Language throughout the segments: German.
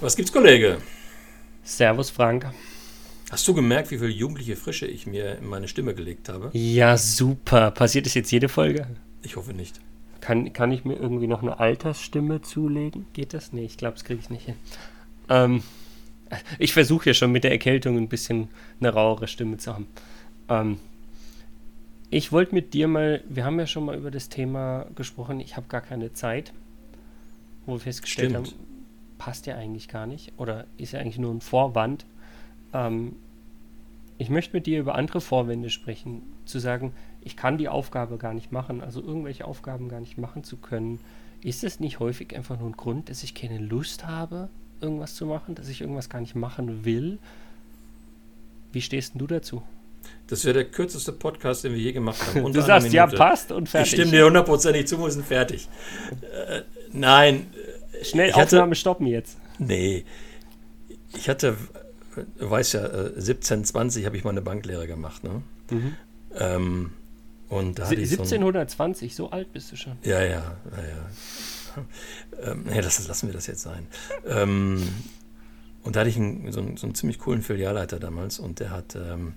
Was gibt's, Kollege? Servus, Frank. Hast du gemerkt, wie viel jugendliche Frische ich mir in meine Stimme gelegt habe? Ja, super. Passiert das jetzt jede Folge? Ich hoffe nicht. Kann, kann ich mir irgendwie noch eine Altersstimme zulegen? Geht das? Nee, ich glaube, das kriege ich nicht hin. Ähm, ich versuche ja schon mit der Erkältung ein bisschen eine rauere Stimme zu haben. Ähm, ich wollte mit dir mal, wir haben ja schon mal über das Thema gesprochen, ich habe gar keine Zeit, wo wir festgestellt Stimmt. haben, passt ja eigentlich gar nicht oder ist ja eigentlich nur ein Vorwand. Ähm, ich möchte mit dir über andere Vorwände sprechen, zu sagen, ich kann die Aufgabe gar nicht machen, also irgendwelche Aufgaben gar nicht machen zu können. Ist es nicht häufig einfach nur ein Grund, dass ich keine Lust habe, irgendwas zu machen, dass ich irgendwas gar nicht machen will? Wie stehst denn du dazu? Das wäre der kürzeste Podcast, den wir je gemacht haben. Unter du sagst, ja, passt und Ich fertig. stimme dir hundertprozentig zu, wir sind fertig. Äh, nein, Schnell Ich hatte- Aufnahme stoppen jetzt. nee. Ich hatte, äh, du weißt ja, äh, 17, 20 habe ich meine Banklehre gemacht. Ne? Ähm, und da hatte Sie- ich so ein- 1720, so alt bist du schon. Ja, ja, ja, ja. Ähm, nee, das, lassen wir das jetzt sein. Ähm, und da hatte ich einen, so, einen, so einen ziemlich coolen Filialleiter damals und der hat ähm,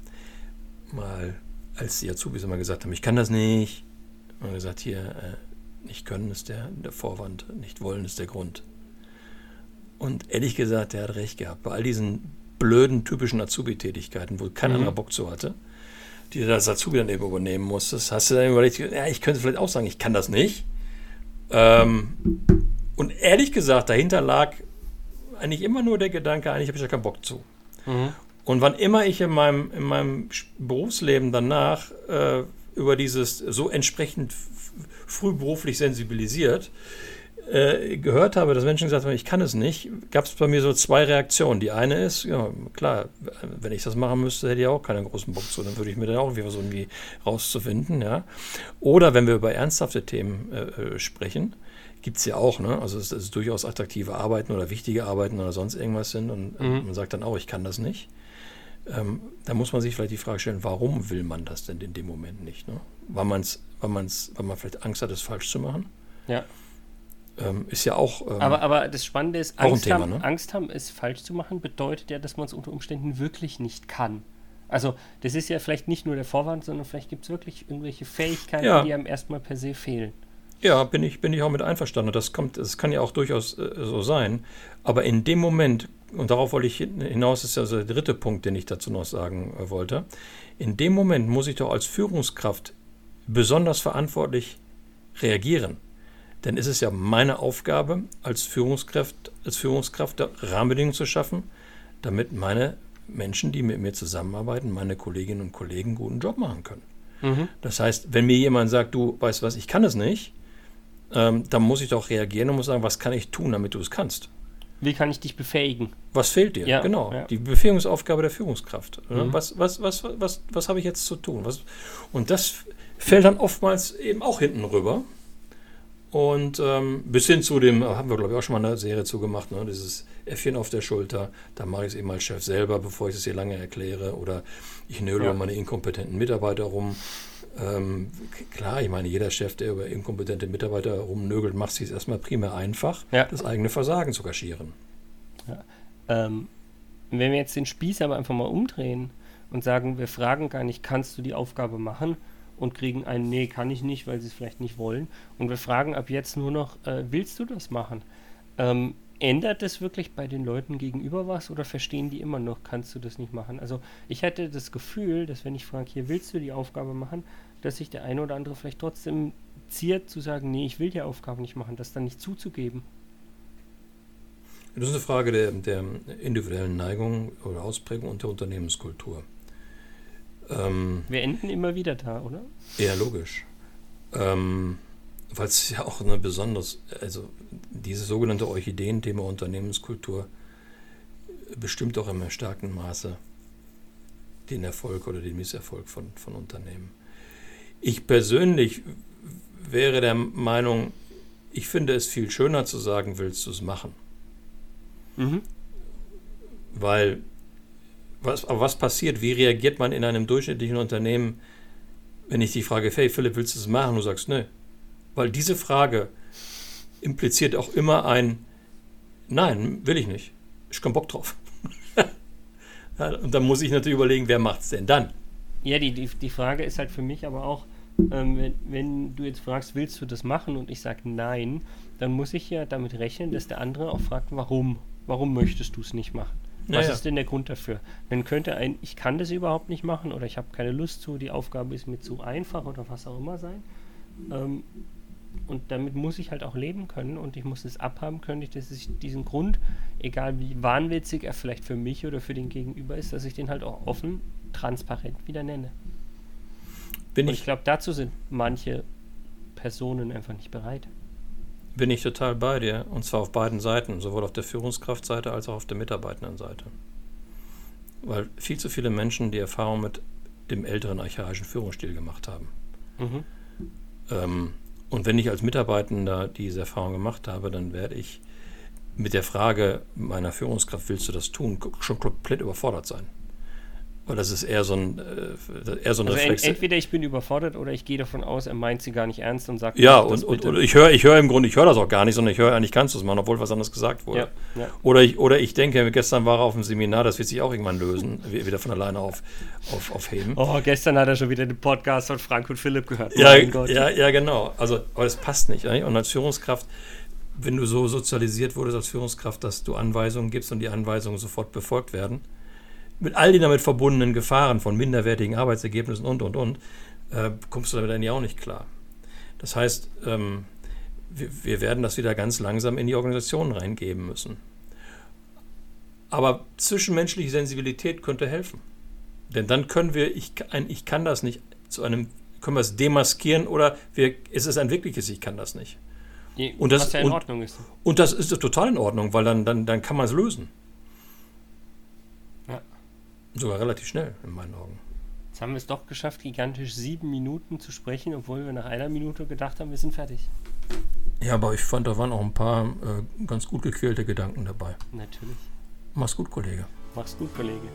mal, als die Azubis immer gesagt haben, ich kann das nicht, und gesagt, hier, äh, nicht können ist der, der Vorwand, nicht wollen ist der Grund. Und ehrlich gesagt, der hat recht gehabt. Bei all diesen blöden, typischen Azubi-Tätigkeiten, wo kein Mhm. anderer Bock zu hatte, die du als Azubi dann eben übernehmen musstest, hast du dann überlegt, ja, ich könnte vielleicht auch sagen, ich kann das nicht. Ähm, und ehrlich gesagt, dahinter lag eigentlich immer nur der Gedanke, eigentlich habe ich da keinen Bock zu. Und wann immer ich in meinem, in meinem Berufsleben danach äh, über dieses so entsprechend f- früh beruflich sensibilisiert äh, gehört habe, dass Menschen gesagt haben, ich kann es nicht, gab es bei mir so zwei Reaktionen. Die eine ist, ja klar, wenn ich das machen müsste, hätte ich auch keinen großen Bock zu, dann würde ich mir dann auch irgendwie versuchen, irgendwie rauszufinden. Ja? Oder wenn wir über ernsthafte Themen äh, äh, sprechen, gibt es ja auch, ne? Also es ist durchaus attraktive Arbeiten oder wichtige Arbeiten oder sonst irgendwas sind und äh, Mhm. man sagt dann auch, ich kann das nicht. Ähm, da muss man sich vielleicht die Frage stellen, warum will man das denn in dem Moment nicht? Ne? Weil, man's, weil, man's, weil man vielleicht Angst hat, es falsch zu machen. Ja. Ähm, ist ja auch. Ähm, Aber, aber das Spannende ist, Angst, Thema, haben, ne? Angst haben, es falsch zu machen, bedeutet ja, dass man es unter Umständen wirklich nicht kann. Also, das ist ja vielleicht nicht nur der Vorwand, sondern vielleicht gibt es wirklich irgendwelche Fähigkeiten, Ja. die einem erstmal per se fehlen. Ja, bin ich, bin ich auch mit einverstanden. Das kommt, das kann ja auch durchaus äh, so sein. Aber in dem Moment, und darauf wollte ich hin- hinaus, ist ja so der dritte Punkt, den ich dazu noch sagen äh, wollte. In dem Moment muss ich doch als Führungskraft besonders verantwortlich reagieren. Denn ist es ja meine Aufgabe, als Führungskraft, als Führungskraft Rahmenbedingungen zu schaffen, damit meine Menschen, die mit mir zusammenarbeiten, meine Kolleginnen und Kollegen einen guten Job machen können. Mhm. Das heißt, wenn mir jemand sagt, du weißt was, ich kann es nicht, ähm, dann muss ich doch reagieren und muss sagen, was kann ich tun, damit du es kannst? Wie kann ich dich befähigen? Was fehlt dir? Ja, genau. ja. Die Befähigungsaufgabe der Führungskraft. Mhm. Was, was, was, was, was habe ich jetzt zu tun? Was, und das fällt dann oftmals eben auch hinten rüber. Und ähm, bis hin zu dem, haben wir glaube ich auch schon mal eine Serie zugemacht, ne? dieses Äffchen auf der Schulter, da mache ich es eben als Chef selber, bevor ich es hier lange erkläre. Oder ich nöle Ja. meine inkompetenten Mitarbeiter rum. Ähm, klar, ich meine, jeder Chef, der über inkompetente Mitarbeiter rumnögelt, macht es sich erstmal primär einfach, Ja. das eigene Versagen zu kaschieren. Ähm, wenn wir jetzt den Spieß aber einfach mal umdrehen und sagen, wir fragen gar nicht, kannst du die Aufgabe machen? Und kriegen ein Nee, kann ich nicht, weil sie es vielleicht nicht wollen. Und wir fragen ab jetzt nur noch, äh, willst du das machen? Ähm, ändert das wirklich bei den Leuten gegenüber was oder verstehen die immer noch, kannst du das nicht machen? Also ich hätte das Gefühl, dass wenn ich frage, hier willst du die Aufgabe machen, dass sich der eine oder andere vielleicht trotzdem ziert zu sagen, nee, ich will die Aufgabe nicht machen, das dann nicht zuzugeben. Das ist eine Frage der, der individuellen Neigung oder Ausprägung und der Unternehmenskultur. Ähm, Wir enden immer wieder da, oder? eher logisch. Ähm, Weil es ja auch eine besonders, also dieses sogenannte Orchideen-Thema Unternehmenskultur bestimmt auch im starken Maße den Erfolg oder den Misserfolg von, von Unternehmen. Ich persönlich wäre der Meinung, ich finde es viel schöner zu sagen, willst du es machen? Mhm. Weil, was, aber was passiert? Wie reagiert man in einem durchschnittlichen Unternehmen, wenn ich die Frage, hey Philipp, willst du es machen? Du sagst, nö. Weil diese Frage impliziert auch immer ein Nein, will ich nicht. Ich keinen Bock drauf. und dann muss ich natürlich überlegen, wer macht es denn dann? Ja, die, die, die Frage ist halt für mich aber auch, ähm, wenn, wenn du jetzt fragst, willst du das machen und ich sage nein, dann muss ich ja damit rechnen, dass der andere auch fragt, warum? Warum möchtest du es nicht machen? Was Naja. ist denn der Grund dafür? Dann könnte ein, ich kann das überhaupt nicht machen oder ich habe keine Lust zu, die Aufgabe ist mir zu einfach oder was auch immer sein. Ähm, und damit muss ich halt auch leben können und ich muss es abhaben können, dass ich diesen Grund, egal wie wahnwitzig er vielleicht für mich oder für den Gegenüber ist, dass ich den halt auch offen, transparent wieder nenne. Bin Und ich ich, glaube, dazu sind manche Personen einfach nicht bereit. Bin ich total bei dir. Und zwar auf beiden Seiten, sowohl auf der Führungskraftseite als auch auf der Mitarbeitendenseite. Weil viel zu viele Menschen die Erfahrung mit dem älteren archaischen Führungsstil gemacht haben. Mhm. Ähm, und wenn ich als Mitarbeitender diese Erfahrung gemacht habe, dann werde ich mit der Frage meiner Führungskraft, willst du das tun, schon komplett überfordert sein. Weil das ist eher so ein, äh, eher so ein Also Reflex. entweder ich bin überfordert oder ich gehe davon aus, er meint sie gar nicht ernst und sagt ja, und, und, und ich höre ich höre im Grunde, ich höre das auch gar nicht, sondern ich höre eigentlich, kannst du es machen, obwohl was anderes gesagt wurde. ja, ja. Oder, ich, oder ich denke, gestern war er auf dem Seminar, das wird sich auch irgendwann lösen, wi- wieder von alleine auf, auf, aufheben. Oh, gestern hat er schon wieder den Podcast von Frank und Philipp gehört. Ja, ja, ja, genau. Also, aber das passt nicht. Und als Führungskraft, wenn du so sozialisiert wurdest als Führungskraft, dass du Anweisungen gibst und die Anweisungen sofort befolgt werden, mit all den damit verbundenen Gefahren von minderwertigen Arbeitsergebnissen und, und, und, äh, kommst du damit eigentlich auch nicht klar. Das heißt, ähm, wir, wir werden das wieder ganz langsam in die Organisation reingeben müssen. Aber zwischenmenschliche Sensibilität könnte helfen. Denn dann können wir, ich, ein, ich kann das nicht, zu einem, können wir es demaskieren oder wir, es ist ein wirkliches Ich kann das nicht. Je- Und das- was ja in und- Ordnung ist. Und das ist total in Ordnung, weil dann, dann, dann kann man es lösen. Sogar relativ schnell, in meinen Augen. Jetzt haben wir es doch geschafft, gigantisch sieben Minuten zu sprechen, obwohl wir nach einer Minute gedacht haben, wir sind fertig. Ja, aber ich fand, da waren auch ein paar äh, ganz gut gequälte Gedanken dabei. Natürlich. Mach's gut, Kollege. Mach's gut, Kollege.